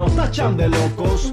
Nos tachan de locos,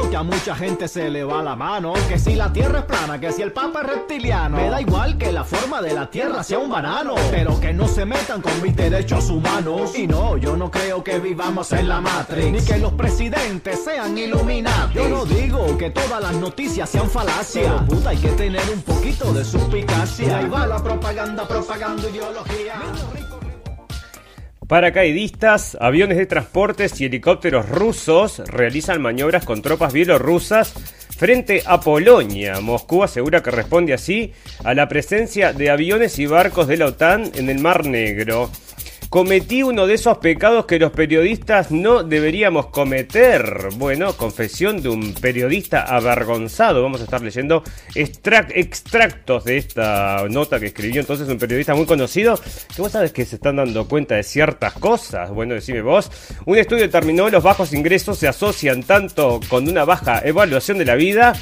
Que a mucha gente se le va la mano, que si la tierra es plana, que si el papa es reptiliano, me da igual que la forma de la tierra sea un banano, pero que no se metan con mis derechos humanos. Y no, yo no creo que vivamos en la Matrix, ni que los presidentes sean iluminados. Yo no digo que todas las noticias sean falacias, pero puta hay que tener un poquito de suspicacia. Y ahí va la propaganda propagando ideología. Paracaidistas, aviones de transportes y helicópteros rusos realizan maniobras con tropas bielorrusas frente a Polonia. Moscú asegura que responde así a la presencia de aviones y barcos de la OTAN en el Mar Negro. Cometí uno de esos pecados que los periodistas no deberíamos cometer. Bueno, confesión de un periodista avergonzado. Vamos a estar leyendo extrac- extractos de esta nota que escribió entonces un periodista muy conocido. Que vos sabes que se están dando cuenta de ciertas cosas. Bueno, decime vos. Un estudio determinó los bajos ingresos se asocian tanto con una baja evaluación de la vida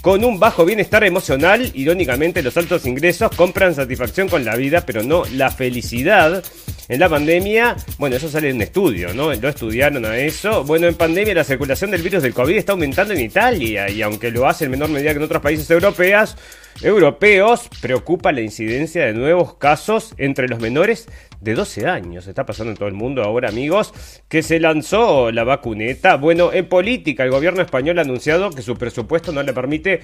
con un bajo bienestar emocional, irónicamente los altos ingresos compran satisfacción con la vida, pero no la felicidad. En la pandemia, bueno, eso sale en un estudio, ¿no? Lo estudiaron a eso. Bueno, en pandemia la circulación del virus del COVID está aumentando en Italia y aunque lo hace en menor medida que en otros países europeos, europeos preocupa la incidencia de nuevos casos entre los menores de 12 años. Está pasando en todo el mundo ahora, amigos, que se lanzó la vacuneta. Bueno, en política, el gobierno español ha anunciado que su presupuesto no le permite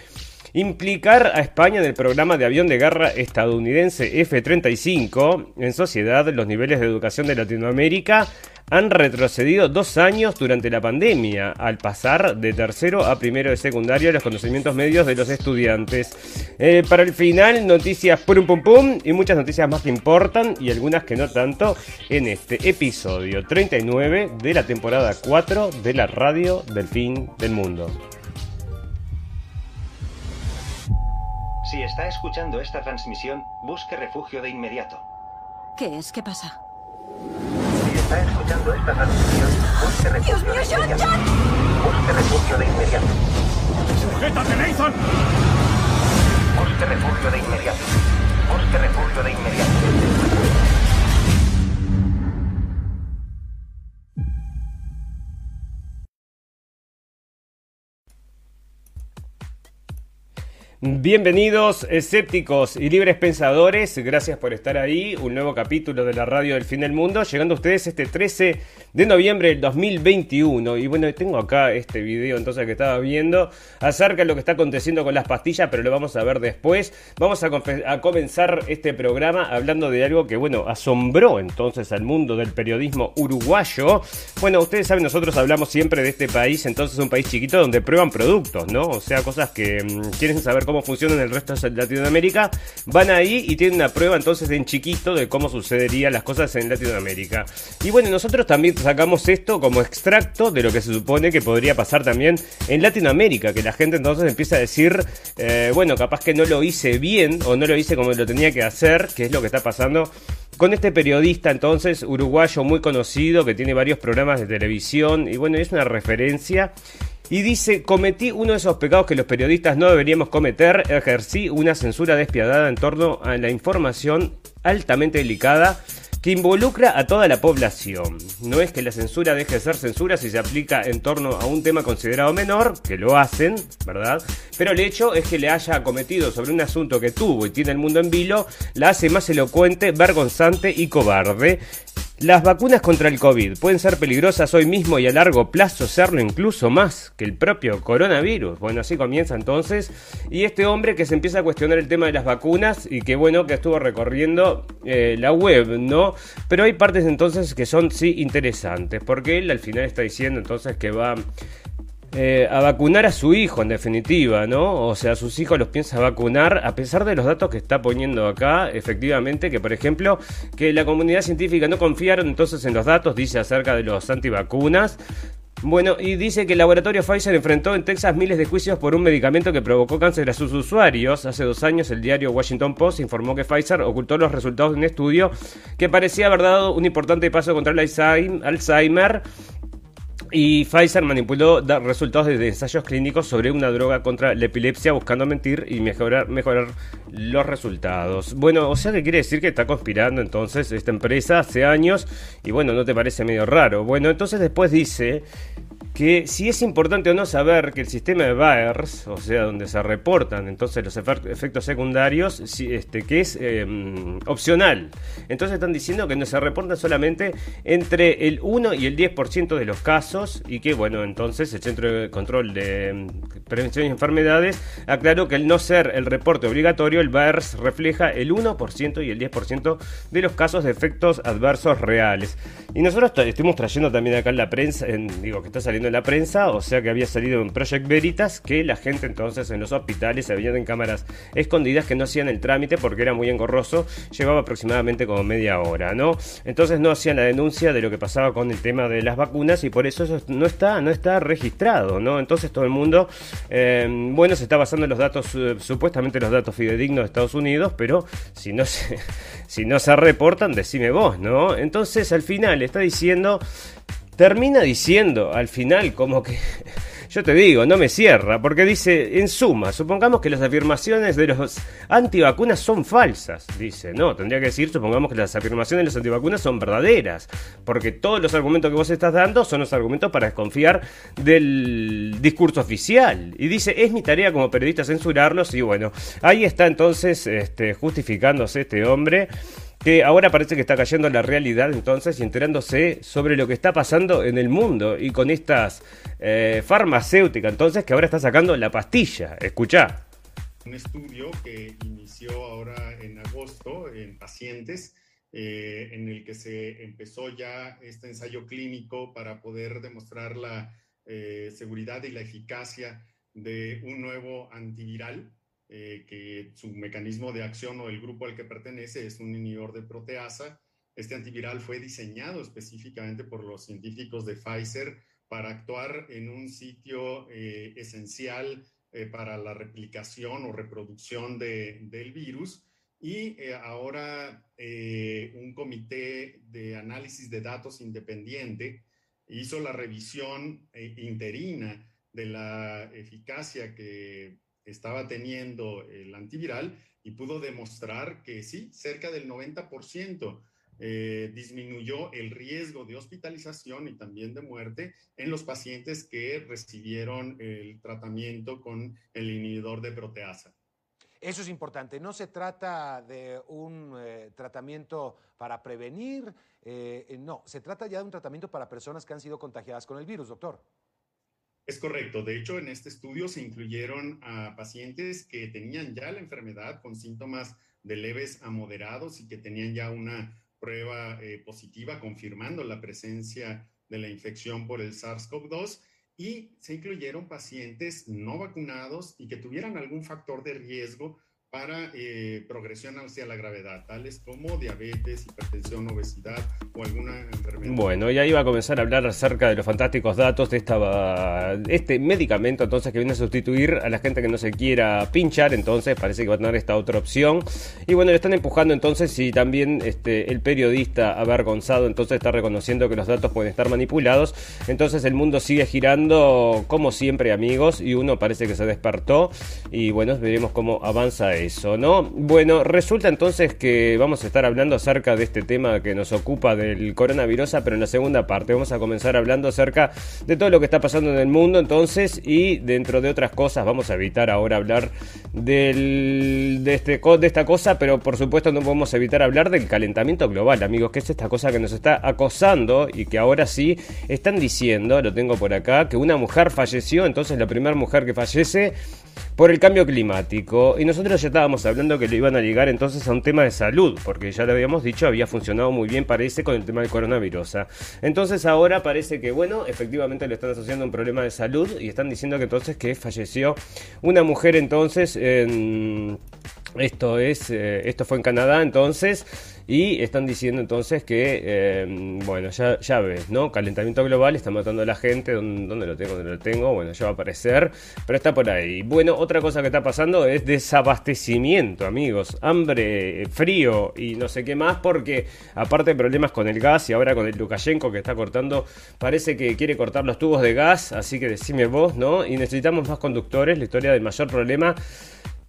implicar a España en el programa de avión de guerra estadounidense F-35. En sociedad, los niveles de educación de Latinoamérica han retrocedido dos años durante la pandemia, al pasar de tercero a primero de secundario los conocimientos medios de los estudiantes. Eh, para el final, noticias pum pum pum y muchas noticias más que importan y algunas que no tanto en este episodio 39 de la temporada 4 de la radio del fin del mundo. Si está escuchando esta transmisión, busque refugio de inmediato. ¿Qué es? ¿Qué pasa? Si está escuchando esta transmisión, busque refugio de inmediato. Busque refugio de inmediato. ¡Sujétate, Nathan! Busque refugio de inmediato. Busque refugio de inmediato. Bienvenidos escépticos y libres pensadores, gracias por estar ahí, un nuevo capítulo de la radio del fin del mundo, llegando a ustedes este 13 de noviembre del 2021 y bueno, tengo acá este video entonces que estaba viendo acerca de lo que está aconteciendo con las pastillas, pero lo vamos a ver después, vamos a, comenzar este programa hablando de algo que bueno, asombró entonces al mundo del periodismo uruguayo, bueno, ustedes saben, nosotros hablamos siempre de este país, entonces un país chiquito donde prueban productos, ¿no? O sea, cosas que mm, quieren saber cómo funcionan en el resto de Latinoamérica, van ahí y tienen una prueba entonces en chiquito de cómo sucederían las cosas en Latinoamérica. Y bueno, nosotros también sacamos esto como extracto de lo que se supone que podría pasar también en Latinoamérica, que la gente entonces empieza a decir, eh, bueno, capaz que no lo hice bien o no lo hice como lo tenía que hacer, que es lo que está pasando con este periodista entonces uruguayo muy conocido que tiene varios programas de televisión y bueno, es una referencia y dice, cometí uno de esos pecados que los periodistas no deberíamos cometer, ejercí una censura despiadada en torno a la información altamente delicada que involucra a toda la población. No es que la censura deje de ser censura si se aplica en torno a un tema considerado menor, que lo hacen, ¿verdad? Pero el hecho es que le haya cometido sobre un asunto que tuvo y tiene el mundo en vilo, la hace más elocuente, vergonzante y cobarde. Las vacunas contra el COVID pueden ser peligrosas hoy mismo y a largo plazo serlo incluso más que el propio coronavirus. Bueno, así comienza entonces. Y este hombre que se empieza a cuestionar el tema de las vacunas y que bueno, que estuvo recorriendo eh, la web, ¿no? Pero hay partes entonces que son sí interesantes, porque él al final está diciendo entonces que va eh, a vacunar a su hijo, en definitiva, ¿no? O sea, sus hijos los piensa vacunar, a pesar de los datos que está poniendo acá, efectivamente, que por ejemplo, que la comunidad científica no confiaron entonces en los datos, dice acerca de los antivacunas. Bueno, y dice que el laboratorio Pfizer enfrentó en Texas miles de juicios por un medicamento que provocó cáncer a sus usuarios. Hace dos años el diario Washington Post informó que Pfizer ocultó los resultados de un estudio que parecía haber dado un importante paso contra el Alzheimer y Pfizer manipuló resultados de ensayos clínicos sobre una droga contra la epilepsia buscando mentir y mejorar, mejorar los resultados. Bueno, o sea que quiere decir que está conspirando entonces esta empresa hace años y bueno, ¿no te parece medio raro? Bueno, entonces después dice que si es importante o no saber que el sistema de Bayers, o sea, donde se reportan entonces los efectos secundarios, este, que es em, opcional. Entonces están diciendo que no se reportan solamente entre el 1 y el 10% de los casos y que, bueno, entonces el Centro de Control de em, Prevención de Enfermedades aclaró que al no ser el reporte obligatorio, el Bayers refleja el 1% y el 10% de los casos de efectos adversos reales. Y nosotros estuvimos trayendo también acá en la prensa, en, digo, que está saliendo en la prensa, o sea que había salido en Project Veritas, que la gente entonces en los hospitales se veían en cámaras escondidas que no hacían el trámite porque era muy engorroso, llevaba aproximadamente como media hora, ¿no? Entonces no hacían la denuncia de lo que pasaba con el tema de las vacunas y por eso eso no está, no está registrado, ¿no? Entonces todo el mundo, eh, bueno, se está basando en los datos, eh, supuestamente los datos fidedignos de Estados Unidos, pero si no si no se reportan, decime vos, ¿no? Entonces al final está diciendo termina diciendo al final como que yo te digo, no me cierra, porque dice, en suma, supongamos que las afirmaciones de los antivacunas son falsas, dice, no, tendría que decir, supongamos que las afirmaciones de los antivacunas son verdaderas, porque todos los argumentos que vos estás dando son los argumentos para desconfiar del discurso oficial. Y dice, es mi tarea como periodista censurarlos, y bueno, ahí está entonces este, justificándose este hombre que ahora parece que está cayendo en la realidad entonces y enterándose sobre lo que está pasando en el mundo y con estas eh, farmacéuticas entonces que ahora está sacando la pastilla. Escucha. Un estudio que inició ahora en agosto en pacientes eh, en el que se empezó ya este ensayo clínico para poder demostrar la eh, seguridad y la eficacia de un nuevo antiviral eh, que su mecanismo de acción o el grupo al que pertenece es un inhibidor de proteasa. Este antiviral fue diseñado específicamente por los científicos de Pfizer para actuar en un sitio eh, esencial eh, para la replicación o reproducción del virus. Y ahora un comité de análisis de datos independiente hizo la revisión interina de la eficacia que estaba teniendo el antiviral y pudo demostrar que sí, cerca del 90% eh, disminuyó el riesgo de hospitalización y también de muerte en los pacientes que recibieron el tratamiento con el inhibidor de proteasa. Eso es importante. No se trata de un eh, tratamiento para prevenir, eh, no, se trata ya de un tratamiento para personas que han sido contagiadas con el virus, doctor. Es correcto. De hecho, en este estudio se incluyeron a pacientes que tenían ya la enfermedad con síntomas de leves a moderados y que tenían ya una prueba eh, positiva confirmando la presencia de la infección por el SARS-CoV-2 y se incluyeron pacientes no vacunados y que tuvieran algún factor de riesgo para eh, progresión hacia la gravedad, tales como diabetes, hipertensión, obesidad o alguna enfermedad. Bueno, ya iba a comenzar a hablar acerca de los fantásticos datos de esta, este medicamento, entonces que viene a sustituir a la gente que no se quiera pinchar, entonces parece que va a tener esta otra opción. Y bueno, le están empujando entonces y también este, el periodista avergonzado entonces está reconociendo que los datos pueden estar manipulados. Entonces el mundo sigue girando como siempre amigos y uno parece que se despertó y bueno, veremos cómo avanza eso, ¿no? Bueno, resulta entonces que vamos a estar hablando acerca de este tema que nos ocupa del coronavirus, pero en la segunda parte vamos a comenzar hablando acerca de todo lo que está pasando en el mundo, entonces, y dentro de otras cosas, vamos a evitar ahora hablar del, de, este, de esta cosa, pero por supuesto no podemos evitar hablar del calentamiento global, amigos, que es esta cosa que nos está acosando y que ahora sí están diciendo, lo tengo por acá, que una mujer falleció, entonces la primera mujer que fallece por el cambio climático. Y nosotros ya estábamos hablando que le iban a llegar entonces a un tema de salud, porque ya lo habíamos dicho, había funcionado muy bien, parece, con el tema del coronavirus. Entonces ahora parece que, bueno, efectivamente le están asociando un problema de salud y están diciendo que entonces que falleció una mujer entonces en... Esto es, eh, esto fue en Canadá, entonces y están diciendo entonces que, eh, bueno, ya, ves, ¿no? Calentamiento global está matando a la gente. ¿Dónde, lo tengo? ¿Dónde lo tengo? Bueno, ya va a aparecer, pero está por ahí. Bueno, otra cosa que está pasando es desabastecimiento, amigos. Hambre, frío y no sé qué más, porque aparte de problemas con el gas y ahora con el Lukashenko que está cortando, parece que quiere cortar los tubos de gas, así que decime vos, ¿no? Y necesitamos más conductores. La historia del mayor problema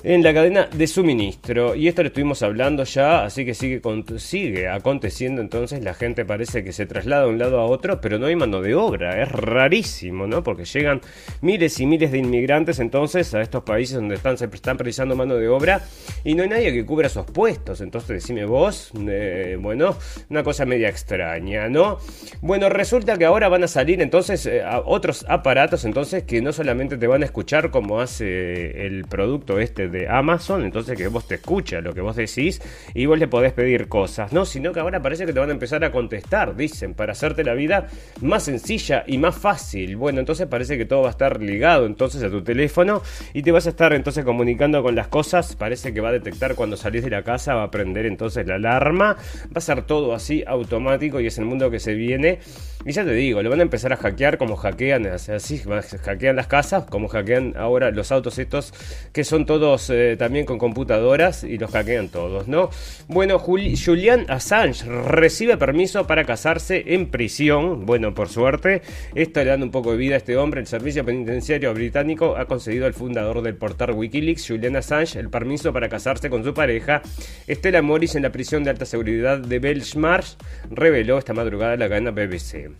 en la cadena de suministro. Y esto lo estuvimos hablando ya, así que sigue, sigue aconteciendo entonces, la gente parece que se traslada de un lado a otro, pero no hay mano de obra, es rarísimo, ¿no? Porque llegan miles y miles de inmigrantes entonces a estos países donde están, se están precisando mano de obra y no hay nadie que cubra esos puestos, entonces decime vos, eh, bueno, una cosa media extraña, ¿no? Bueno, resulta que ahora van a salir entonces eh, otros aparatos entonces que no solamente te van a escuchar como hace el producto este de Amazon, entonces que vos te escucha lo que vos decís y vos le podés pedir cosas, ¿no? Sino que ahora parece que te van a empezar a contestar, dicen, para hacerte la vida más sencilla y más fácil. Bueno, entonces parece que todo va a estar ligado entonces a tu teléfono y te vas a estar entonces comunicando con las cosas, parece que va a detectar cuando salís de la casa, va a prender entonces la alarma, va a ser todo así automático y es el mundo que se viene. Y ya te digo, lo van a empezar a hackear como hackean, así hackean las casas, como hackean ahora los autos estos que son todos eh, también con computadoras y los hackean todos, ¿no? Bueno, Julian Assange recibe permiso para casarse en prisión. Bueno, por suerte, esto le da un poco de vida a este hombre. El servicio penitenciario británico ha concedido al fundador del portal Wikileaks, Julian Assange, el permiso para casarse con su pareja, Estela Morris, en la prisión de alta seguridad de Belmarsh, reveló esta madrugada la cadena BBC.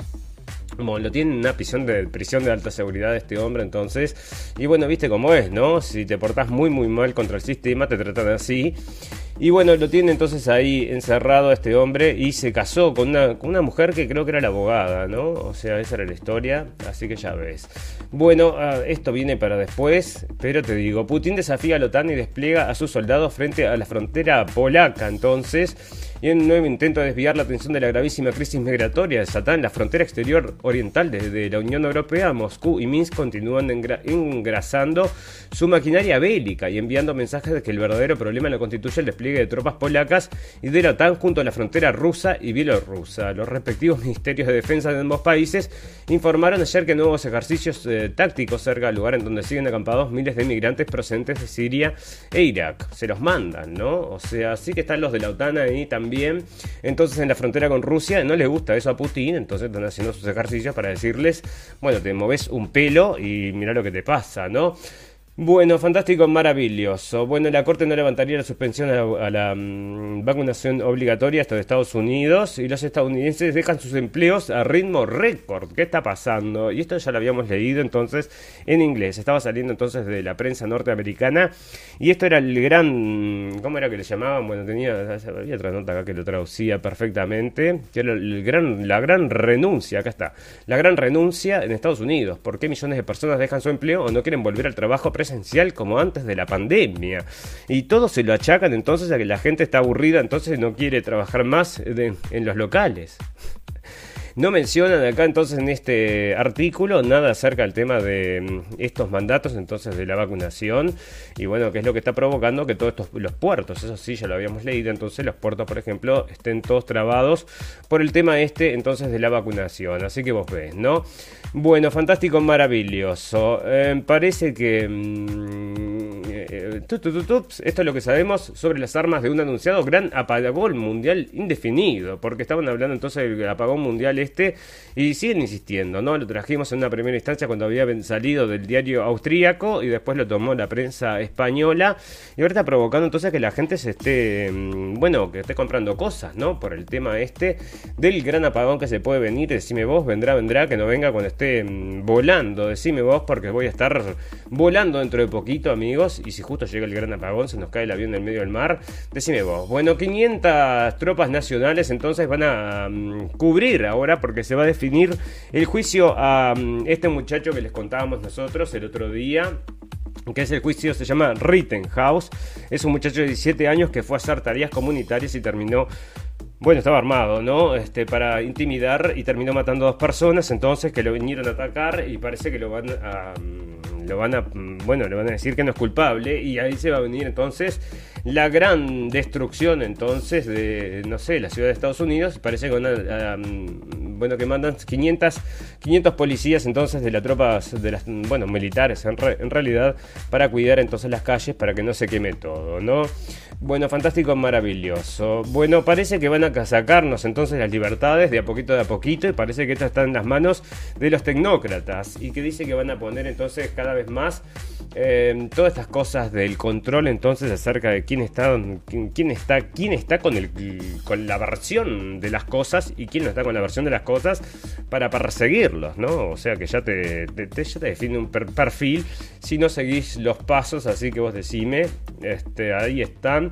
Bueno, lo tiene en una prisión de, prisión de alta seguridad este hombre, entonces. Y bueno, viste cómo es, ¿no? Si te portás muy, muy mal contra el sistema, te tratan así. Y bueno, lo tiene entonces ahí encerrado este hombre y se casó con una, con una mujer que creo que era la abogada, ¿no? O sea, esa era la historia, así que ya ves. Bueno, ah, esto viene para después, pero te digo, Putin desafía a la OTAN y despliega a sus soldados frente a la frontera polaca, entonces y en un nuevo intento de desviar la atención de la gravísima crisis migratoria desatada en la frontera exterior oriental desde la Unión Europea, Moscú y Minsk continúan engrasando su maquinaria bélica y enviando mensajes de que el verdadero problema lo constituye el despliegue de tropas polacas y de la OTAN junto a la frontera rusa y bielorrusa. Los respectivos ministerios de defensa de ambos países informaron ayer que nuevos ejercicios eh, tácticos cerca del lugar en donde siguen acampados miles de inmigrantes procedentes de Siria e Irak. Se los mandan, ¿no? O sea, sí que están los de la OTAN ahí también bien. Entonces en la frontera con Rusia no le gusta eso a Putin, entonces están haciendo sus ejercicios para decirles, bueno, te moves un pelo y mira lo que te pasa, ¿no? Bueno, fantástico, maravilloso. Bueno, la Corte no levantaría la suspensión a la, mm, vacunación obligatoria hasta de Estados Unidos y los estadounidenses dejan sus empleos a ritmo récord. ¿Qué está pasando? Y esto ya lo habíamos leído entonces en inglés. Estaba saliendo entonces de la prensa norteamericana y esto era el gran... ¿Cómo era que le llamaban? Bueno, tenía... Había otra nota acá que lo traducía perfectamente. Que era el gran, la gran renuncia, acá está. La gran renuncia en Estados Unidos. ¿Por qué millones de personas dejan su empleo o no quieren volver al trabajo esencial como antes de la pandemia. Y todo se lo achacan entonces a que la gente está aburrida, entonces no quiere trabajar más en los locales. No mencionan acá entonces en este artículo nada acerca del tema de mm, estos mandatos entonces de la vacunación y bueno, que es lo que está provocando que todos estos los puertos, eso sí ya lo habíamos leído, entonces los puertos por ejemplo estén todos trabados por el tema este entonces de la vacunación, así que vos ves, ¿no? Bueno, fantástico, maravilloso. Eh, parece que... Mm, eh, tups. esto es lo que sabemos sobre las armas de un anunciado gran apagón mundial indefinido, porque estaban hablando entonces del apagón mundial este y siguen insistiendo, ¿no? Lo trajimos en una primera instancia cuando había salido del diario austríaco y después lo tomó la prensa española y ahora está provocando entonces que la gente se esté, mm, bueno, que esté comprando cosas, ¿no? Por el tema este del gran apagón que se puede venir, decime vos, vendrá, vendrá, que no venga cuando esté mm, volando, decime vos, porque voy a estar volando dentro de poquito, amigos, y si justo llega el gran apagón, se nos cae el avión en medio del mar, decime vos. Bueno, 500 tropas nacionales entonces van a mm, cubrir ahora, porque se va a definir el juicio a mm, este muchacho que les contábamos nosotros el otro día que es el juicio, se llama Rittenhouse. Es un muchacho de 17 años que fue a hacer tareas comunitarias y terminó. Bueno, estaba armado, ¿no? Este, para intimidar y terminó matando a dos personas, entonces que lo vinieron a atacar y parece que lo van mm, Lo van a. mm, Bueno, le van a decir que no es culpable y ahí se va a venir entonces la gran destrucción entonces de, no sé, la ciudad de Estados Unidos. Parece que mm, bueno, que mandan 500, 500 policías entonces de las tropas, de las, bueno, militares en, re- en realidad, para cuidar entonces las calles para que no se queme todo, ¿no? Bueno, fantástico, maravilloso. Bueno, parece que van a sacarnos entonces las libertades de a poquito de a poquito y parece que esto está en las manos de los tecnócratas y que dice que van a poner entonces cada vez más eh, todas estas cosas del control entonces acerca de quién está quién, está quién está con el con la versión de las cosas y quién no está con la versión de las cosas para perseguirlos, ¿no? O sea que ya te, ya te define un per- perfil si no seguís los pasos, así que vos decime, este, ahí están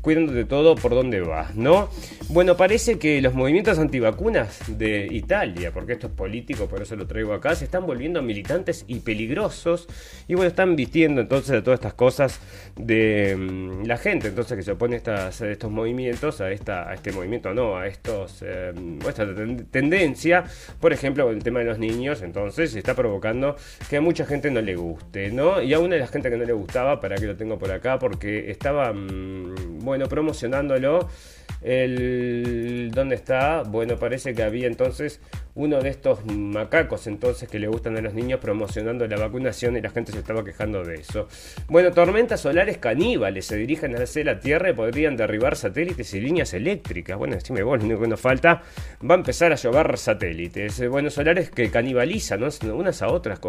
cuidando de todo por dónde vas, ¿no? Bueno, parece que los movimientos antivacunas de Italia, porque esto es político, por eso lo traigo acá, se están volviendo militantes y peligrosos. Y bueno, están vistiendo entonces de todas estas cosas de mm, la gente, entonces que se opone a, estos movimientos, a, esta, este movimiento, no, a estos, eh, esta ten- tendencia, por ejemplo, el tema de los niños, entonces está provocando que a mucha gente no le guste, ¿no? Y a una de las gente que no le gustaba, para que lo tengo por acá, porque estaba, mm, bueno, promocionándolo. El, ¿Dónde está? Bueno, parece que había entonces uno de estos macacos entonces que le gustan a los niños promocionando la vacunación y la gente se estaba quejando de eso. Bueno, tormentas solares caníbales se dirigen hacia la Tierra y podrían derribar satélites y líneas eléctricas. Bueno, decime vos, lo único que nos falta, va a empezar a llover satélites. Eh, Bueno, solares que canibalizan unas a otras, que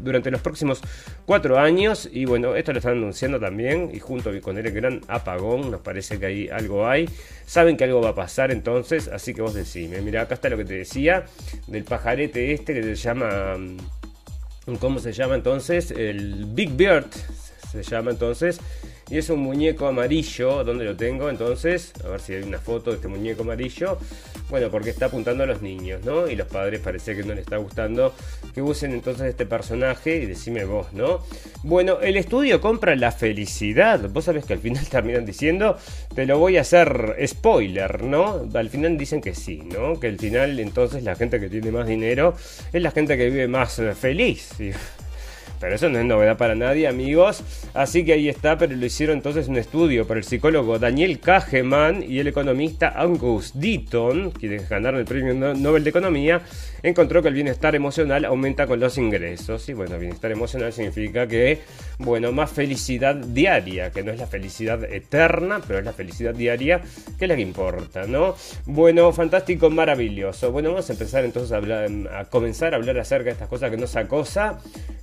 durante los próximos cuatro años. Y bueno, esto lo están anunciando también y junto con el gran apagón, nos parece que ahí algo hay. Saben que algo va a pasar entonces, así que vos decime. Mira, acá está lo que te decía del pajarete este que se llama... mm, ¿Cómo se llama entonces? El Big Bird se llama entonces. Y es un muñeco amarillo. ¿Dónde lo tengo? Entonces, a ver si hay una foto de este muñeco amarillo. Bueno, porque está apuntando a los niños, ¿no? Y los padres parece que no les está gustando que usen entonces este personaje. Y decime vos, ¿no? Bueno, el estudio compra la felicidad. Vos sabés que al final terminan diciendo, te lo voy a hacer spoiler, ¿no? Al final dicen que sí, ¿no? Que al final entonces la gente que tiene más dinero es la gente que vive más feliz. Pero eso no es novedad para nadie, amigos. Así que ahí está, pero lo hicieron entonces un estudio por el psicólogo Daniel Kahneman y el economista Angus Deaton, quienes ganaron el premio No- Nobel de Economía, encontró que el bienestar emocional aumenta con los ingresos. Y bueno, bienestar emocional significa que, bueno, más felicidad diaria, que no es la felicidad eterna, pero es la felicidad diaria, que es la que importa, ¿no? Bueno, fantástico, maravilloso. Bueno, vamos a empezar entonces a, hablar, a comenzar a hablar acerca de estas cosas que nos acosa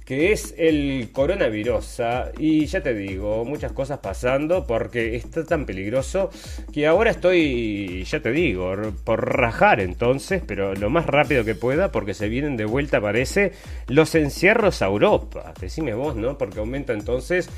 que es el coronavirus. ah, Y ya te digo, muchas cosas pasando porque está tan peligroso que ahora estoy, ya te digo, por rajar entonces, pero lo más rápido que pueda porque se vienen de vuelta, parece, los encierros a Europa. Decime vos, ¿no? Porque aumenta entonces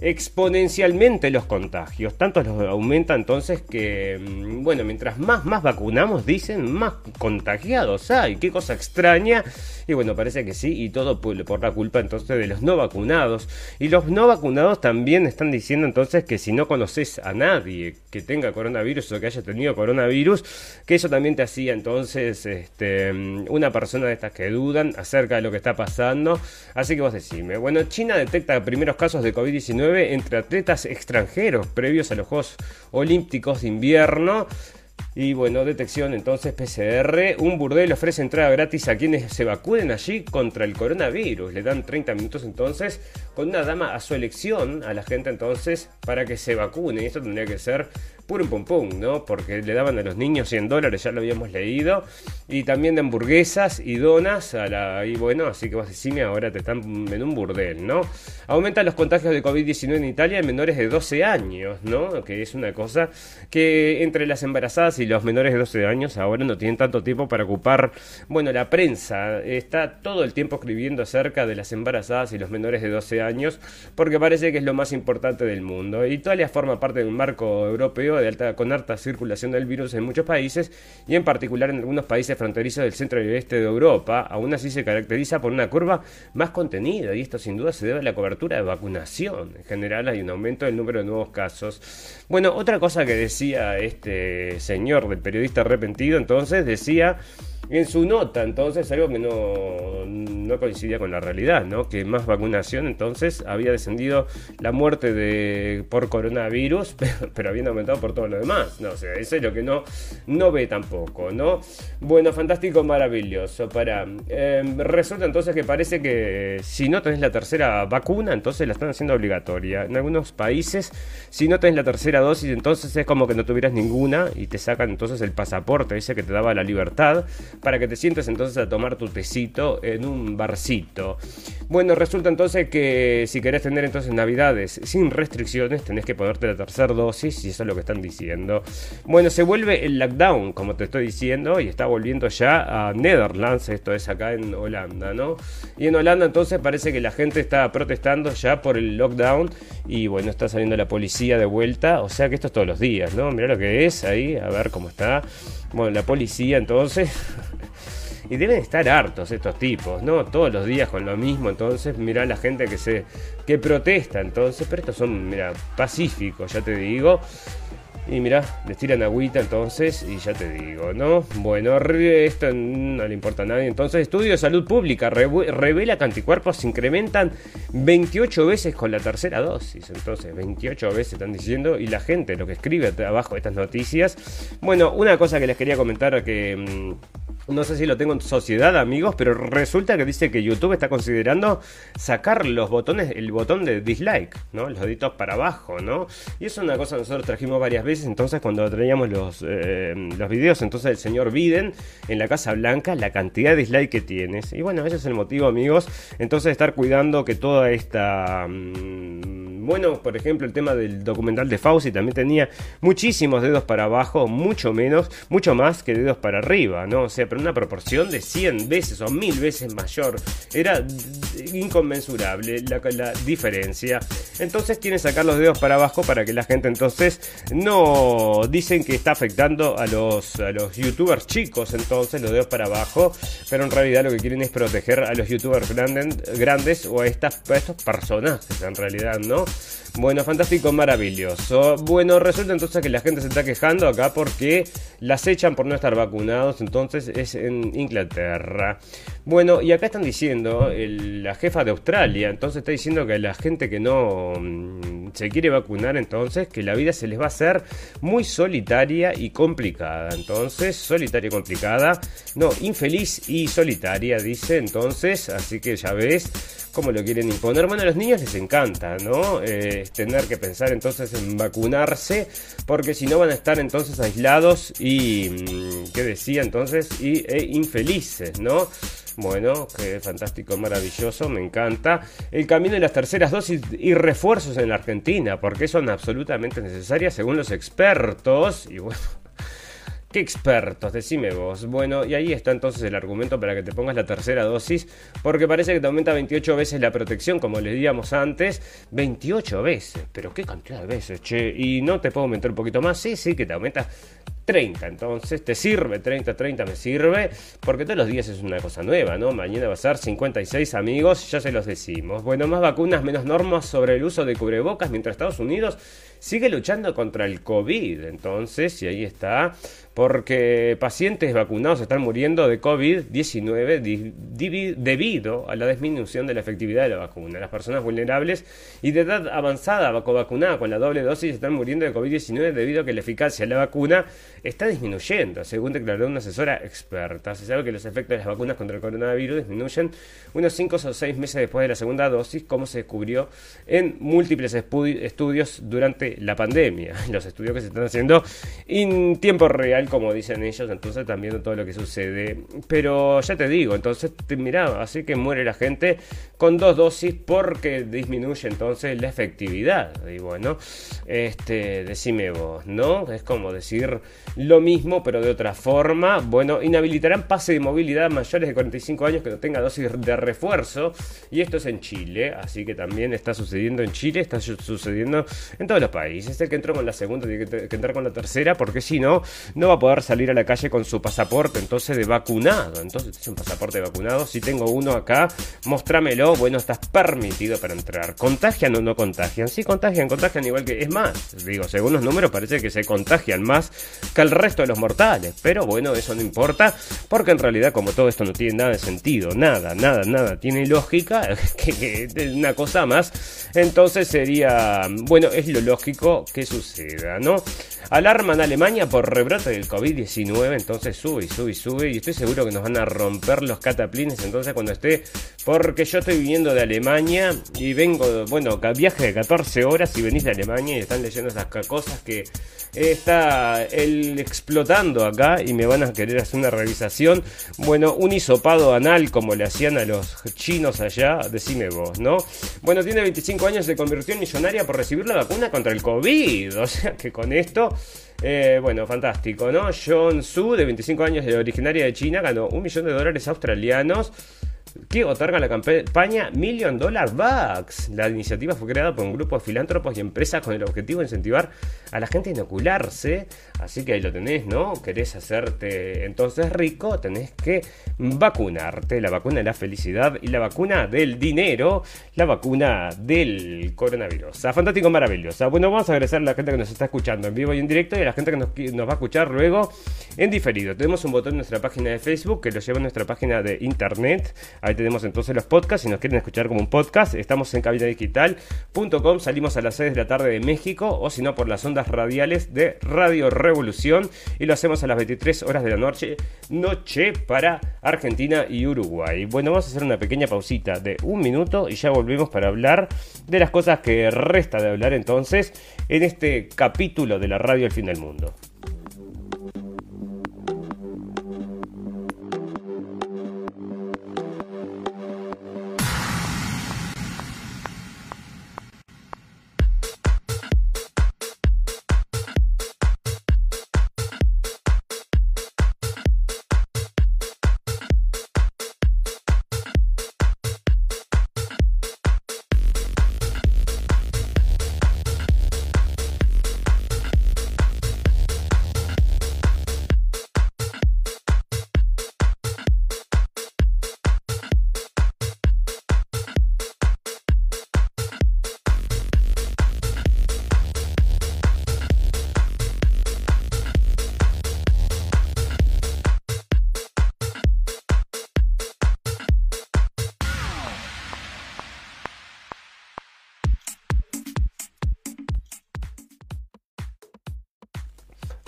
exponencialmente los contagios. Tanto los aumenta entonces que, mm, bueno, mientras más, más vacunamos, dicen, más contagiados hay. Qué cosa extraña. Y bueno, parece que sí, y todo por, la culpa entonces de los no vacunados. Y los no vacunados también están diciendo entonces que si no conoces a nadie que tenga coronavirus o que haya tenido coronavirus, que eso también te hacía entonces este, una persona de estas que dudan acerca de lo que está pasando. Así que vos decime, bueno, China detecta primeros casos de COVID-19 entre atletas extranjeros previos a los Juegos Olímpicos de invierno. Y bueno, detección entonces PCR. Un burdel ofrece entrada gratis a quienes se vacunen allí contra el coronavirus. Le dan 30 minutos entonces con una dama a su elección a la gente entonces para que se vacune. Y esto tendría que ser puro pum pum, ¿no? Porque le daban a los niños 100 dólares, ya lo habíamos leído. Y también de hamburguesas y donas a la... Y bueno, así que vas decime, ahora te están en un burdel, ¿no? Aumentan los contagios de COVID-19 en Italia en menores de 12 años, ¿no? Que es una cosa que entre las embarazadas y los menores de 12 años ahora no tienen tanto tiempo para ocupar... Bueno, la prensa está todo el tiempo escribiendo acerca de las embarazadas y los menores de 12 años porque parece que es lo más importante del mundo. Italia forma parte de un marco europeo de alta, con alta circulación del virus en muchos países y en particular en algunos países fronterizos del centro y oeste de Europa, aún así se caracteriza por una curva más contenida y esto sin duda se debe a la cobertura de vacunación. En general hay un aumento del número de nuevos casos. Bueno, otra cosa que decía este señor del periodista arrepentido entonces decía en su nota, entonces, algo que no, no, coincidía con la realidad, ¿no? Que más vacunación, entonces, había descendido la muerte de, por coronavirus, pero, pero habiendo aumentado por todo lo demás, ¿no? O sea, eso es lo que no, no ve tampoco, ¿no? Bueno, fantástico, maravilloso. Para, em, resulta entonces que parece que si no tenés la tercera vacuna, entonces la están haciendo obligatoria. En algunos países, si no tenés la tercera dosis, entonces es como que no tuvieras ninguna y te sacan entonces el pasaporte ese que te daba la libertad para que te sientes entonces a tomar tu tecito en un barcito. Bueno, resulta entonces que si querés tener entonces navidades sin restricciones, tenés que ponerte la tercera dosis y eso es lo que están diciendo. Bueno, se vuelve el lockdown, como te estoy diciendo, y está volviendo ya a Netherlands, esto es acá en Holanda, ¿no? Y en Holanda entonces parece que la gente está protestando ya por el lockdown y bueno, está saliendo la policía de vuelta, o sea que esto es todos los días, ¿no? Mira lo que es ahí, a ver cómo está. Bueno, la policía entonces y deben estar hartos estos tipos, ¿no? Todos los días con lo mismo, entonces, mira la gente que se que protesta, entonces, pero estos son, mira, pacíficos, ya te digo. Y mira, les tiran agüita entonces y ya te digo, ¿no? Bueno, esto no le importa a nadie. Entonces, estudio de salud pública revela que anticuerpos se incrementan 28 veces con la tercera dosis. Entonces, 28 veces están diciendo y la gente lo que escribe abajo de estas noticias. Bueno, una cosa que les quería comentar que... Mm, no sé si lo tengo en sociedad, amigos, pero resulta que dice que YouTube está considerando sacar los botones, el botón de dislike, ¿no? Los deditos para abajo, ¿no? Y eso es una cosa que nosotros trajimos varias veces, entonces cuando traíamos los, eh, los videos, entonces el señor Biden en la Casa Blanca, la cantidad de dislike que tienes. Y bueno, ese es el motivo, amigos, entonces estar cuidando que toda esta... Mmm, bueno, por ejemplo, el tema del documental de Fauci también tenía muchísimos dedos para abajo, mucho menos, mucho más que dedos para arriba, ¿no? O sea, una proporción de 100 veces o 1000 veces mayor. Era inconmensurable la, la diferencia. Entonces tiene que sacar los dedos para abajo para que la gente entonces no dicen que está afectando a los, a los youtubers chicos, entonces los dedos para abajo, pero en realidad lo que quieren es proteger a los youtubers grandes, grandes o a, estas, a estos personajes en realidad, ¿no? Bueno, fantástico, maravilloso. Bueno, resulta entonces que la gente se está quejando acá porque las echan por no estar vacunados, entonces es en Inglaterra. Bueno, y acá están diciendo, la jefa de Australia, entonces está diciendo que la gente que no mm, se quiere vacunar, entonces que la vida se les va a hacer muy solitaria y complicada. Entonces, solitaria y complicada, no, infeliz y solitaria, dice entonces, así que ya ves cómo lo quieren imponer. Bueno, a los niños les encanta, ¿no? Eh, tener que pensar entonces en vacunarse, porque si no van a estar entonces aislados y, mm, ¿qué decía entonces? Y e infelices, ¿no? Bueno, qué fantástico, maravilloso, me encanta. El camino de las terceras dosis y refuerzos en la Argentina, porque son absolutamente necesarias según los expertos. Y bueno, ¿Qué expertos? Decime vos. Bueno, y ahí está entonces el argumento para que te pongas la tercera dosis, porque parece que te aumenta 28 veces la protección, como le decíamos antes. 28 veces, pero qué cantidad de veces, che. Y no te puedo aumentar un poquito más, sí, sí, que te aumenta 30. Entonces, ¿te sirve? 30, 30 me sirve, porque todos los días es una cosa nueva, ¿no? Mañana va a ser 56 amigos, ya se los decimos. Bueno, más vacunas, menos normas sobre el uso de cubrebocas, mientras Estados Unidos sigue luchando contra el COVID. Entonces, y ahí está, porque pacientes vacunados están muriendo de COVID-19 debido a la disminución de la efectividad de la vacuna. Las personas vulnerables y de edad avanzada vacunada con la doble dosis están muriendo de COVID-19 debido a que la eficacia de la vacuna está disminuyendo, según declaró una asesora experta. Se sabe que los efectos de las vacunas contra el coronavirus disminuyen unos 5 o 6 meses después de la segunda dosis, como se descubrió en múltiples estudios durante la pandemia. Los estudios que se están haciendo en tiempo real como dicen ellos, entonces también todo lo que sucede. Pero ya te digo, entonces mira, así que muere la gente con dos dosis porque disminuye entonces la efectividad. Y bueno, este, decime vos, ¿no? Es como decir lo mismo, pero de otra forma. Bueno, inhabilitarán pase de movilidad mayores de 45 años que no tenga dosis de refuerzo. Y esto es en Chile, así que también está sucediendo en Chile, está sucediendo en todos los países. El que entró con la segunda tiene que entrar con la tercera, porque si no, no va poder salir a la calle con su pasaporte entonces de vacunado. Entonces, es un pasaporte de vacunado. Si tengo uno acá, mostrámelo. Bueno, estás permitido para entrar. ¿Contagian o no contagian? Sí, contagian, contagian igual que. Es más, digo, según los números parece que se contagian más que el resto de los mortales. Pero bueno, eso no importa, porque en realidad, como todo esto no tiene nada de sentido, nada, nada, nada, tiene lógica, que, que una cosa más, entonces sería. Bueno, es lo lógico que suceda, ¿no? Alarman Alemania por rebrote del COVID-19, entonces sube y sube y sube. Y estoy seguro que nos van a romper los cataplines entonces cuando esté. Porque yo estoy viniendo de Alemania y vengo, bueno, viaje de 14 horas y venís de Alemania y están leyendo esas cosas que está el explotando acá y me van a querer hacer una revisación. Bueno, un hisopado anal como le hacían a los chinos allá, decime vos, ¿no? Bueno, tiene 25 años, se convirtió en millonaria por recibir la vacuna contra el COVID. O sea que con esto eh, bueno, fantástico, ¿no? John Su, de 25 años, de originaria de China, ganó un millón de dólares australianos que otorga la campaña Million Dollar Bucks. La iniciativa fue creada por un grupo de filántropos y empresas con el objetivo de incentivar a la gente a inocularse. Así que ahí lo tenés, ¿no? Querés hacerte entonces rico, tenés que vacunarte. La vacuna de la felicidad y la vacuna del dinero, la vacuna del coronavirus. Fantástico, maravillosa. Bueno, vamos a agradecer a la gente que nos está escuchando en vivo y en directo y a la gente que nos, va a escuchar luego en diferido. Tenemos un botón en nuestra página de Facebook que lo lleva a nuestra página de internet. Ahí tenemos entonces los podcasts. Si nos quieren escuchar como un podcast, estamos en cabinadigital.com. Salimos a las 6 de la tarde de México o si no por las ondas radiales de Radio Revolución. Y lo hacemos a las 23 horas de la noche, noche para Argentina y Uruguay. Bueno, vamos a hacer una pequeña pausita de un minuto y ya volvemos para hablar de las cosas que resta de hablar entonces en este capítulo de la radio El Fin del Mundo.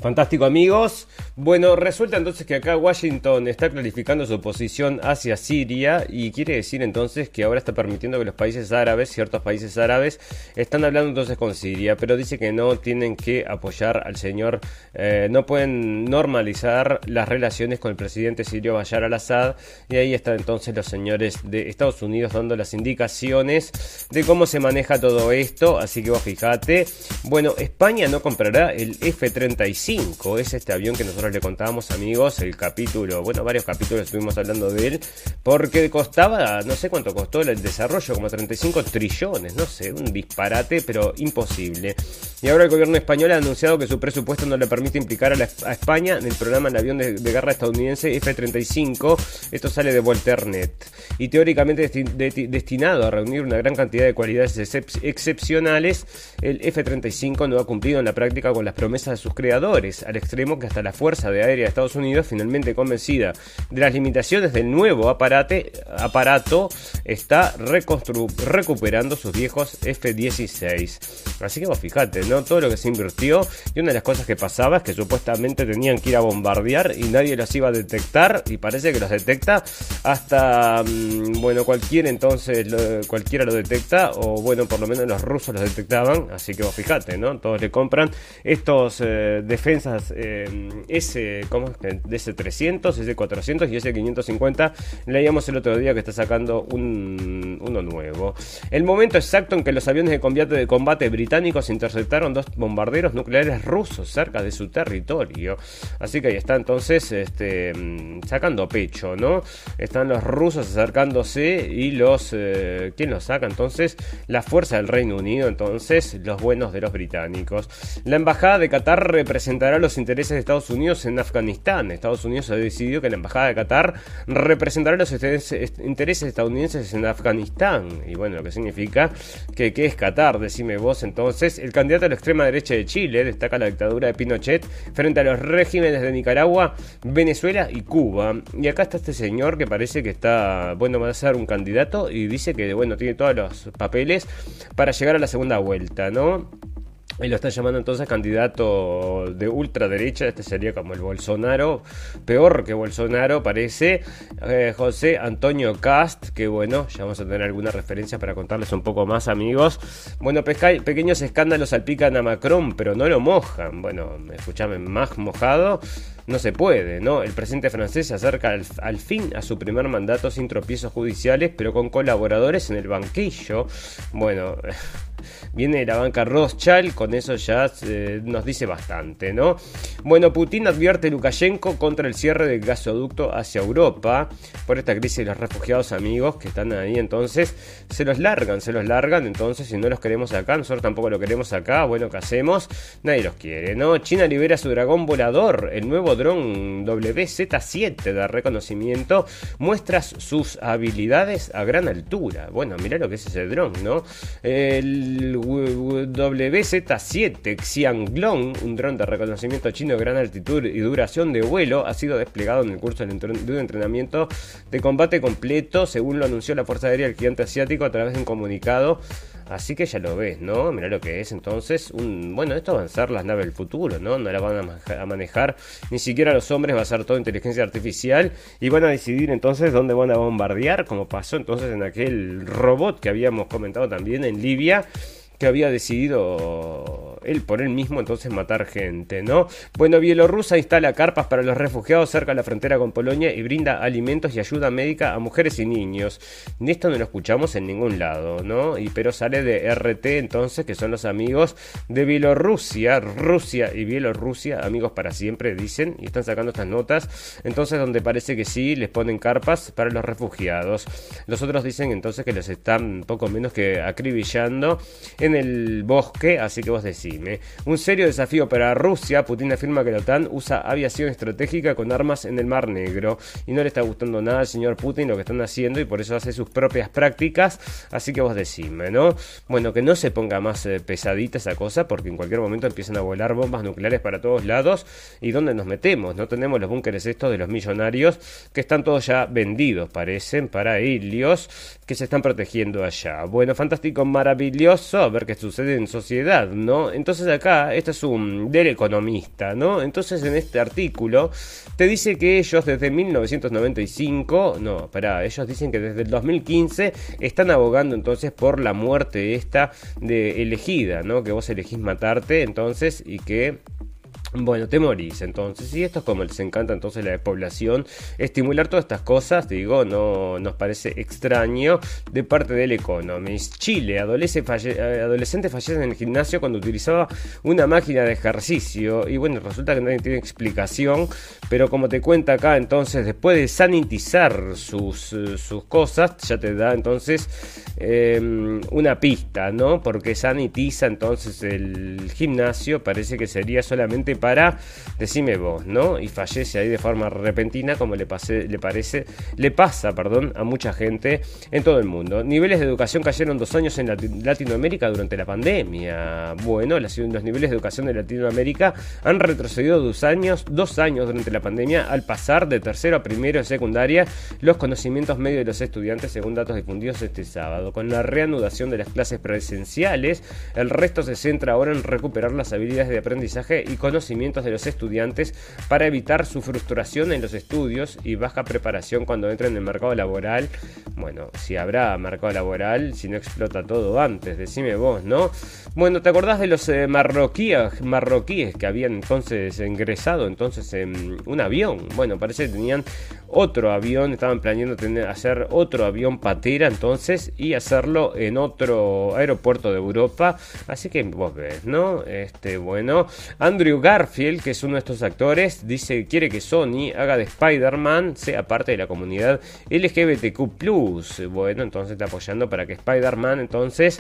Fantástico amigos. Bueno, resulta entonces que acá Washington está clarificando su posición hacia Siria y quiere decir entonces que ahora está permitiendo que los países árabes, ciertos países árabes, están hablando entonces con Siria, pero dice que no tienen que apoyar al señor, eh, no pueden normalizar las relaciones con el presidente sirio Bashar al-Assad y ahí están entonces los señores de Estados Unidos dando las indicaciones de cómo se maneja todo esto, así que vos fijate. Bueno, España no comprará el F-35 es este avión que nosotros le contábamos, amigos, el capítulo, bueno, varios capítulos estuvimos hablando de él, porque costaba, no sé cuánto costó el desarrollo, como 35 trillones, no sé, un disparate, pero imposible. Y ahora el gobierno español ha anunciado que su presupuesto no le permite implicar a, España en el programa de avión de, guerra estadounidense F-35. Esto sale de Volternet. Y teóricamente desti- de- destinado a reunir una gran cantidad de cualidades excep- excepcionales, el F-35 no ha cumplido en la práctica con las promesas de sus creadores, al extremo que hasta la Fuerza de Aérea de Estados Unidos, finalmente convencida de las limitaciones del nuevo aparate, aparato, está recuperando sus viejos F-16. Así que vos fijate, ¿no? Todo lo que se invirtió y una de las cosas que pasaba es que supuestamente tenían que ir a bombardear y nadie los iba a detectar y parece que los detecta hasta, mm, bueno, cualquiera entonces, cualquiera lo detecta o bueno, por lo menos los rusos los detectaban, así que vos fijate, ¿no? Todos le compran estos eh, defensas eh, ¿cómo es que? S300, S400 y S550. Leíamos el otro día que está sacando un, uno nuevo. El momento exacto en que los aviones de combate, de combate británicos interceptaron dos bombarderos nucleares rusos cerca de su territorio. Así que ahí está entonces este, mm, sacando pecho, ¿no? Están los rusos acercándose y los... eh, ¿Quién los saca entonces? La fuerza del Reino Unido, entonces los buenos de los británicos. La embajada de Qatar representará los intereses de Estados Unidos en Afganistán. Estados Unidos ha decidido que la embajada de Qatar representará los intereses estadounidenses en Afganistán. Y bueno, lo que significa que ¿qué es Qatar? Decime vos entonces. El candidato a la extrema derecha de Chile destaca la dictadura de Pinochet frente a los regímenes de Nicaragua, Venezuela y Cuba. Y acá está este señor que parece que está, bueno, va a ser un candidato y dice que, bueno, tiene todos los papeles para llegar a la segunda vuelta, ¿no? Y lo están llamando entonces candidato de ultraderecha, este sería como el Bolsonaro, peor que Bolsonaro parece, eh, José Antonio Cast, que bueno, ya vamos a tener alguna referencia para contarles un poco más amigos. Bueno, pequeños escándalos salpican a Macron, pero no lo mojan. Bueno, escuchame, más mojado no se puede, ¿no? El presidente francés se acerca al, al fin a su primer mandato sin tropiezos judiciales, pero con colaboradores en el banquillo. Bueno, viene la banca Rothschild, con eso ya nos dice bastante, ¿no? Bueno, Putin advierte a Lukashenko contra el cierre del gasoducto hacia Europa por esta crisis de los refugiados amigos que están ahí, entonces se los largan, se los largan, entonces si no los queremos acá, nosotros tampoco lo queremos acá, bueno, ¿qué hacemos? Nadie los quiere, ¿no? China libera su dragón volador, el nuevo dron WZ7 de reconocimiento muestra sus habilidades a gran altura. Bueno, mirá lo que es ese dron, ¿no? WZ7 Xianglong, un dron de reconocimiento chino de gran altitud y duración de vuelo, ha sido desplegado en el curso de un entrenamiento de combate completo, según lo anunció la Fuerza Aérea del Gigante Asiático a través de un comunicado. Así que ya lo ves, ¿no? Mirá lo que es entonces. Bueno, esto van a ser las naves del futuro, ¿no? No la van a a manejar ni siquiera los hombres, va a ser todo inteligencia artificial y van a decidir entonces dónde van a bombardear, como pasó entonces en aquel robot que habíamos comentado también en Libia que había decidido él por él mismo entonces matar gente, ¿no? Bueno, Bielorrusia instala carpas para los refugiados cerca de la frontera con Polonia y brinda alimentos y ayuda médica a mujeres y niños. Ni esto no lo escuchamos en ningún lado, ¿no? Y pero sale de RT entonces, que son los amigos de Bielorrusia, Rusia y Bielorrusia, amigos para siempre, dicen, y están sacando estas notas, entonces donde parece que sí, les ponen carpas para los refugiados. Los otros dicen entonces que los están poco menos que acribillando en el bosque, así que vos Un serio desafío para Rusia, Putin afirma que la OTAN usa aviación estratégica con armas en el Mar Negro y no le está gustando nada al señor Putin lo que están haciendo y por eso hace sus propias prácticas, así que vos decime, ¿no? Bueno, que no se ponga más eh, pesadita esa cosa porque en cualquier momento empiezan a volar bombas nucleares para todos lados y ¿dónde nos metemos? No tenemos los búnkeres estos de los millonarios que están todos ya vendidos, parecen, para helios que se están protegiendo allá. Bueno, fantástico, maravilloso, a ver qué sucede en sociedad, ¿no? Entonces acá, este es un del economista, ¿no? Entonces en este artículo te dice que ellos desde 1995, no, pará, ellos dicen que desde el 2015 están abogando entonces por la muerte esta de elegida, ¿no? Que vos elegís matarte entonces y que Bueno, te morís entonces, y esto es como les encanta entonces la despoblación, estimular todas estas cosas, digo, no nos parece extraño de parte del Economist. Chile, eh, adolescente fallece en el gimnasio cuando utilizaba una máquina de ejercicio, y bueno, resulta que nadie tiene explicación, pero como te cuenta acá, entonces, después de sanitizar sus, eh, sus cosas, ya te da entonces em, una pista, ¿no? Porque sanitiza entonces el gimnasio, parece que sería solamente para, decime vos, ¿no? Y fallece ahí de forma repentina como le, pase, le parece, le pasa, perdón, a mucha gente en todo el mundo. Niveles de educación cayeron dos años en Latinoamérica durante la pandemia. Bueno, los niveles de educación de Latinoamérica han retrocedido dos años, dos años durante la pandemia al pasar de tercero a primero en secundaria los conocimientos medios de los estudiantes según datos difundidos este sábado. Con la reanudación de las clases presenciales, el resto se centra ahora en recuperar las habilidades de aprendizaje y conocimientos de los estudiantes para evitar su frustración en los estudios y baja preparación cuando entren en el mercado laboral. Bueno, si habrá mercado laboral, si no explota todo antes, decime vos, ¿no? Bueno, ¿te acordás de los eh, marroquíes, marroquíes que habían entonces ingresado entonces en un avión? Bueno, parece que tenían otro avión, estaban planeando tener, hacer otro avión patera entonces y hacerlo en otro aeropuerto de Europa. Así que vos ves, ¿no? Este, bueno, Andrew Garfield, que es uno de estos actores, dice que quiere que Sony haga de Spider-Man, sea parte de la comunidad LGBTQ. Bueno, entonces está apoyando para que Spider-Man entonces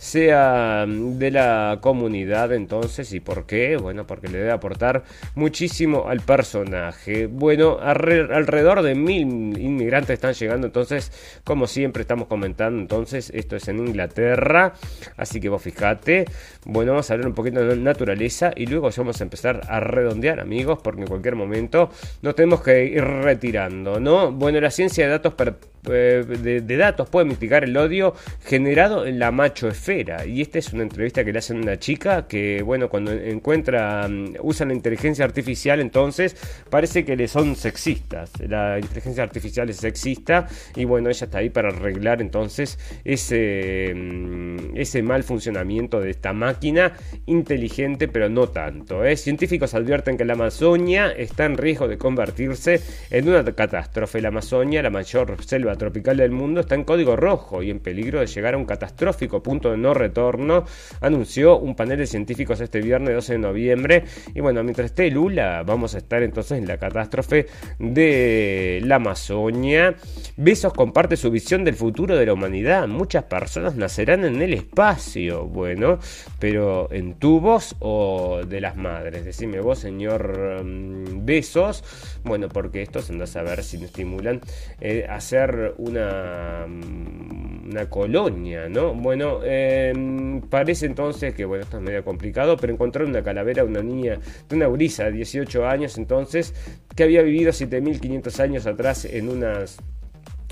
sea de la comunidad entonces. ¿Y por qué? Bueno, porque le debe aportar muchísimo al personaje. Bueno, alrededor de mil inmigrantes están llegando, entonces, como siempre estamos comentando, entonces, esto es en Inglaterra, así que vos fijate. Bueno, vamos a hablar un poquito de naturaleza y luego vamos a empezar a redondear, amigos, porque en cualquier momento nos tenemos que ir retirando, ¿no? Bueno, la ciencia de datos eh, de, datos puede mitigar el odio generado en la macho esfera. Y esta es una entrevista que le hacen a una chica que, bueno, cuando encuentra, mm, usa la inteligencia artificial, entonces parece que le son sexistas la inteligencia artificial es sexista y bueno, ella está ahí para arreglar entonces ese, mm, ese mal funcionamiento de esta máquina inteligente, pero no tanto. ¿eh? Científicos advierten que la Amazonia está en riesgo de convertirse en una catástrofe. La Amazonia, la mayor selva tropical del mundo, está en código rojo y en peligro de llegar a un catastrófico punto de no retorno, anunció un panel de científicos este viernes 12 de noviembre. Y bueno, mientras esté Lula, vamos a estar entonces en la catástrofe de la Amazonia. Besos comparte su visión del futuro de la humanidad. Muchas personas nacerán en el espacio. Bueno, pero en tubos o de las madres. Decime vos, señor mm, Besos. Bueno, porque estos andan a saber si nos estimulan eh, hacer una, una colonia, ¿no? Bueno, em, parece entonces que, bueno, esto es medio complicado, pero encontrar una calavera, una niña de una brisa de 18 años, entonces, que había vivido 7500 años atrás en unas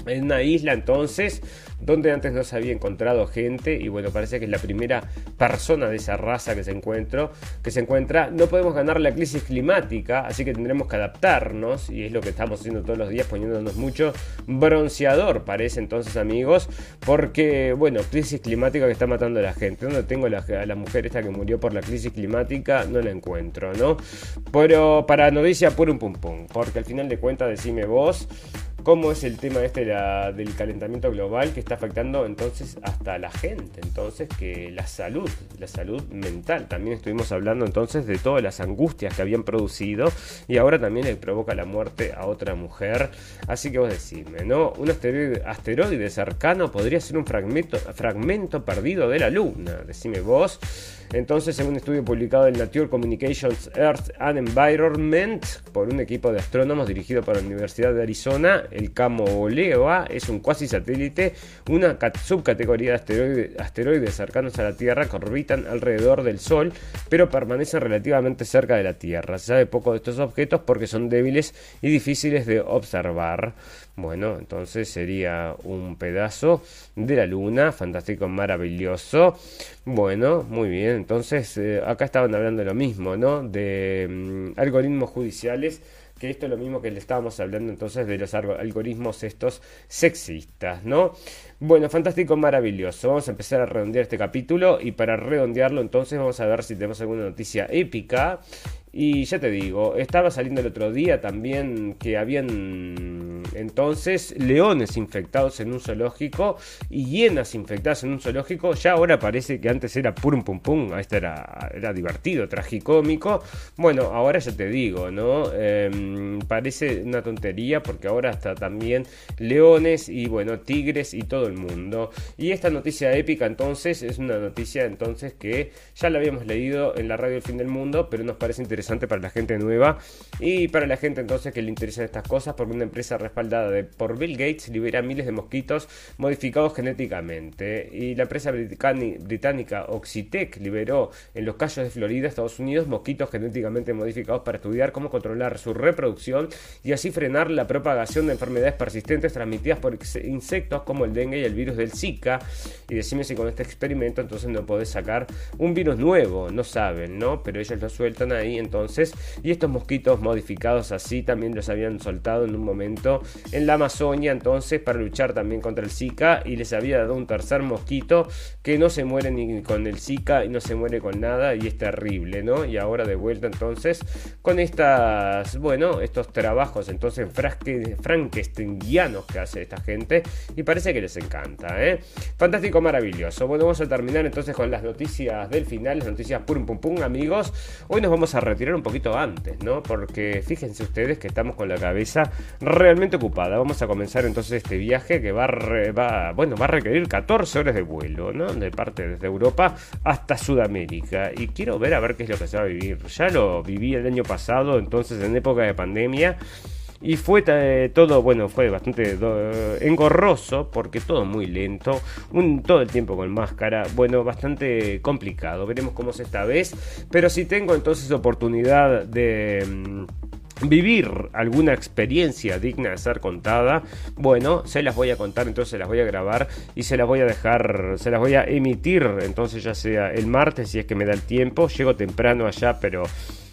en una isla entonces donde antes no se había encontrado gente y bueno, parece que es la primera persona de esa raza que se encuentra, que se encuentra. No podemos ganar la crisis climática, así que tendremos que adaptarnos y es lo que estamos haciendo todos los días poniéndonos mucho bronceador, parece entonces amigos, porque bueno, crisis climática que está matando a la gente. ¿Dónde tengo a la, mujer esta que murió por la crisis climática? No la encuentro, ¿no? Pero para noticia puro un pum pum, porque al final de cuentas decime vos cómo es el tema este del calentamiento global que está afectando entonces hasta la gente, entonces que la salud, la salud mental, también estuvimos hablando entonces de todas las angustias que habían producido y ahora también le provoca la muerte a otra mujer, así que vos decime, ¿no? Un asteroide, asteroide cercano podría ser un fragmento, fragmento perdido de la luna, decime vos. Entonces, según un estudio publicado en Nature Communications Earth and Environment por un equipo de astrónomos dirigido por la Universidad de Arizona, el Oleoa es un cuasi satélite, una subcategoría de asteroides, cercanos a la Tierra que orbitan alrededor del Sol, pero permanecen relativamente cerca de la Tierra. Se sabe poco de estos objetos porque son débiles y difíciles de observar. Bueno, entonces sería un pedazo de la luna, fantástico, maravilloso. Bueno, muy bien, entonces eh, acá estaban hablando de lo mismo, ¿no? De mm, algoritmos judiciales, que esto es lo mismo que le estábamos hablando entonces de los algoritmos estos sexistas, ¿no? Bueno, fantástico, maravilloso. Vamos a empezar a redondear este capítulo y para redondearlo entonces vamos a ver si tenemos alguna noticia épica Y ya te digo, estaba saliendo el otro día también que habían entonces leones infectados en un zoológico y hienas infectadas en un zoológico. Ya ahora parece que antes era pum pum pum, este era, era divertido, tragicómico. Bueno, ahora ya te digo, ¿no? Em, parece una tontería porque ahora está también leones y bueno, tigres y todo el mundo. Y esta noticia épica entonces es una noticia entonces que ya la habíamos leído en la radio El Fin del Mundo, pero nos parece interesante para la gente nueva y para la gente entonces que le interesan estas cosas porque una empresa respaldada de, por Bill Gates libera miles de mosquitos modificados genéticamente y la empresa británica Oxitec liberó en los Cayos de Florida, Estados Unidos, mosquitos genéticamente modificados para estudiar cómo controlar su reproducción y así frenar la propagación de enfermedades persistentes transmitidas por insectos como el dengue y el virus del Zika. Y decime si con este experimento entonces no podés sacar un virus nuevo, no saben, ¿no? Pero ellos lo sueltan ahí entonces. Y estos mosquitos modificados así también los habían soltado en un momento en la Amazonia entonces para luchar también contra el Zika y les había dado un tercer mosquito que no se muere ni con el Zika y no se muere con nada y es terrible, ¿no? Y ahora de vuelta entonces con estas, bueno, estos trabajos entonces frankensteinianos que hace esta gente y parece que les encanta, ¿eh? Fantástico, maravilloso. Bueno, vamos a terminar entonces con las noticias del final, las noticias pum pum pum, amigos. Hoy nos vamos a retirar un poquito antes, ¿no? Porque fíjense ustedes que estamos con la cabeza realmente ocupada. Vamos a comenzar entonces este viaje que va, bueno, va a requerir 14 horas de vuelo, ¿no? De parte desde Europa hasta Sudamérica. Y quiero ver a ver qué es lo que se va a vivir. Ya lo viví el año pasado, entonces en época de pandemia. Y fue eh, todo, bueno, fue bastante engorroso porque todo muy lento, todo el tiempo con máscara, bueno, bastante complicado. Veremos cómo es esta vez, pero si tengo entonces oportunidad de... Mm, vivir alguna experiencia digna de ser contada, bueno, se las voy a contar, entonces se las voy a grabar y se las voy a dejar, se las voy a emitir, entonces ya sea el martes si es que me da el tiempo, llego temprano allá, pero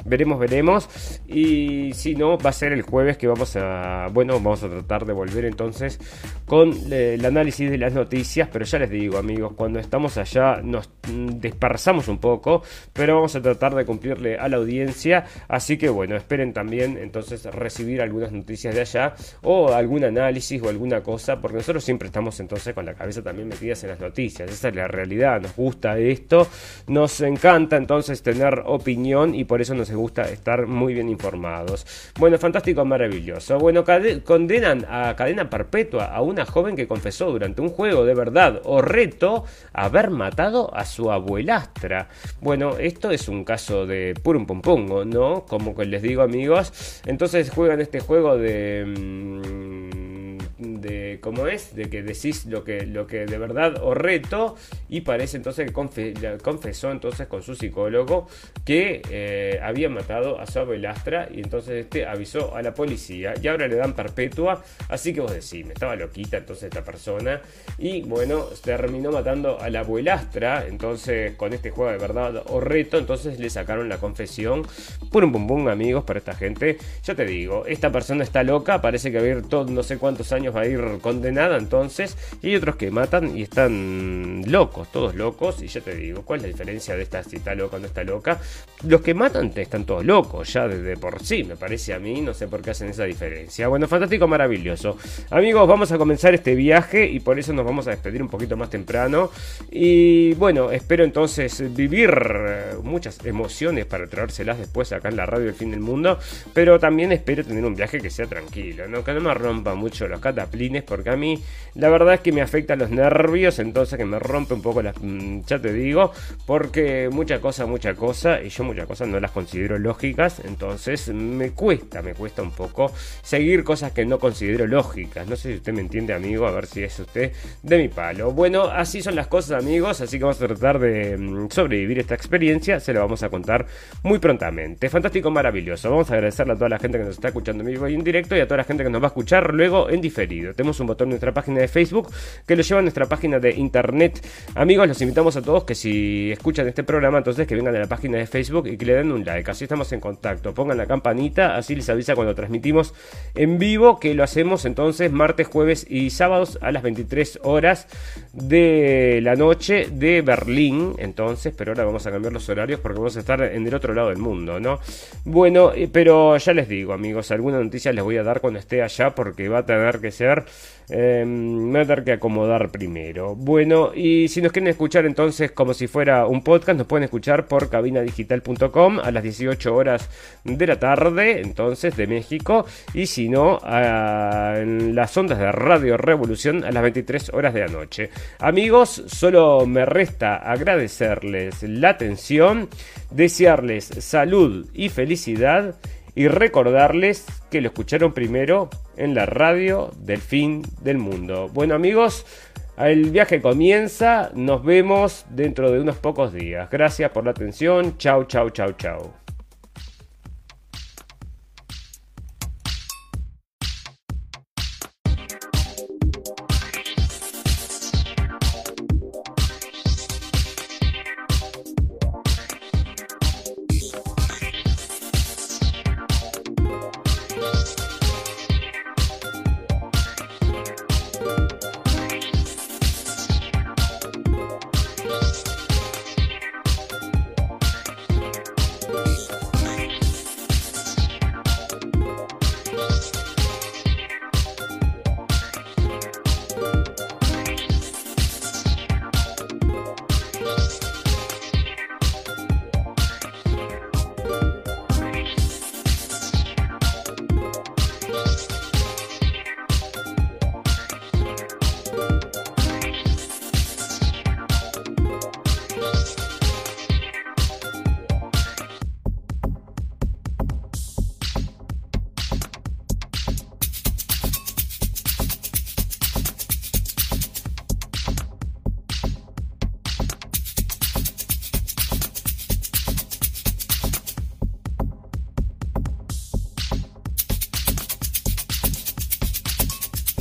Veremos, veremos. Y si no, va a ser el jueves que vamos a. Bueno, vamos a tratar de volver entonces con eh, el análisis de las noticias. Pero ya les digo, amigos, cuando estamos allá nos dispersamos un poco. Pero vamos a tratar de cumplirle a la audiencia. Así que bueno, esperen también entonces recibir algunas noticias de allá. O algún análisis o alguna cosa. Porque nosotros siempre estamos entonces con la cabeza también metidas en las noticias. Esa es la realidad. Nos gusta esto. Nos encanta entonces tener opinión. Y por eso nos gusta estar muy bien informados. Bueno, fantástico, maravilloso. Bueno, condenan a cadena perpetua a una joven que confesó durante un juego de verdad o reto haber matado a su abuelastra. Bueno, esto es un caso de purum pum pum, ¿no? Como que les digo amigos, entonces juegan este juego de... Mm, de cómo es, de que decís lo que, lo que de verdad o reto y parece entonces que confesó entonces con su psicólogo que eh, había matado a su abuelastra y entonces este avisó a la policía y ahora le dan perpetua, así que vos decís, me estaba loquita entonces esta persona y bueno, terminó matando a la abuelastra, entonces con este juego de verdad o reto, entonces le sacaron la confesión, por un bum amigos para esta gente, ya te digo, esta persona está loca, parece que va a ir todo, no sé cuántos años va a ir condenada entonces. Y hay otros que matan y están locos, todos locos. Y ya te digo, ¿cuál es la diferencia de esta si está loca o no está loca? Los que matan están todos locos, ya desde por sí, me parece a mí. No sé por qué hacen esa diferencia. Bueno, fantástico, maravilloso. Amigos, vamos a comenzar este viaje y por eso nos vamos a despedir un poquito más temprano. Y bueno, espero entonces vivir eh, muchas emociones para traérselas después acá en la radio del fin del mundo. Pero también espero tener un viaje que sea tranquilo, ¿no? que no me rompa mucho los catas porque a mí la verdad es que me afectan los nervios, entonces que me rompe un poco las... Mm, ya te digo, porque mucha cosa, mucha cosa, y yo muchas cosas no las considero lógicas, entonces me cuesta, me cuesta un poco seguir cosas que no considero lógicas. No sé si usted me entiende, amigo, a ver si es usted de mi palo. Bueno, así son las cosas, amigos, así que vamos a tratar de mm, sobrevivir esta experiencia, se lo vamos a contar muy prontamente. Fantástico, maravilloso. Vamos a agradecerle a toda la gente que nos está escuchando en vivo y en directo y a toda la gente que nos va a escuchar luego en diferido. Tenemos un botón en nuestra página de Facebook que lo lleva a nuestra página de internet. Amigos, los invitamos a todos que si escuchan este programa, entonces que vengan a la página de Facebook y que le den un like. Así estamos en contacto. Pongan la campanita, así les avisa cuando transmitimos en vivo, que lo hacemos entonces martes, jueves y sábados a las 23 horas de la noche de Berlín. Entonces, pero ahora vamos a cambiar los horarios porque vamos a estar en el otro lado del mundo, ¿no? Bueno, eh, pero ya les digo, amigos, alguna noticia les voy a dar cuando esté allá porque va a tener que ser eh, me voy a tener que acomodar primero. Bueno, y si nos quieren escuchar entonces como si fuera un podcast, nos pueden escuchar por cabinadigital.com a las 18 horas de la tarde, entonces de México, y si no, en las ondas de Radio Revolución a las 23 horas de la noche. Amigos, solo me resta agradecerles la atención, desearles salud y felicidad y recordarles que lo escucharon primero en la radio del fin del mundo. Bueno amigos, el viaje comienza, nos vemos dentro de unos pocos días. Gracias por la atención, chau, chau, chau, chau.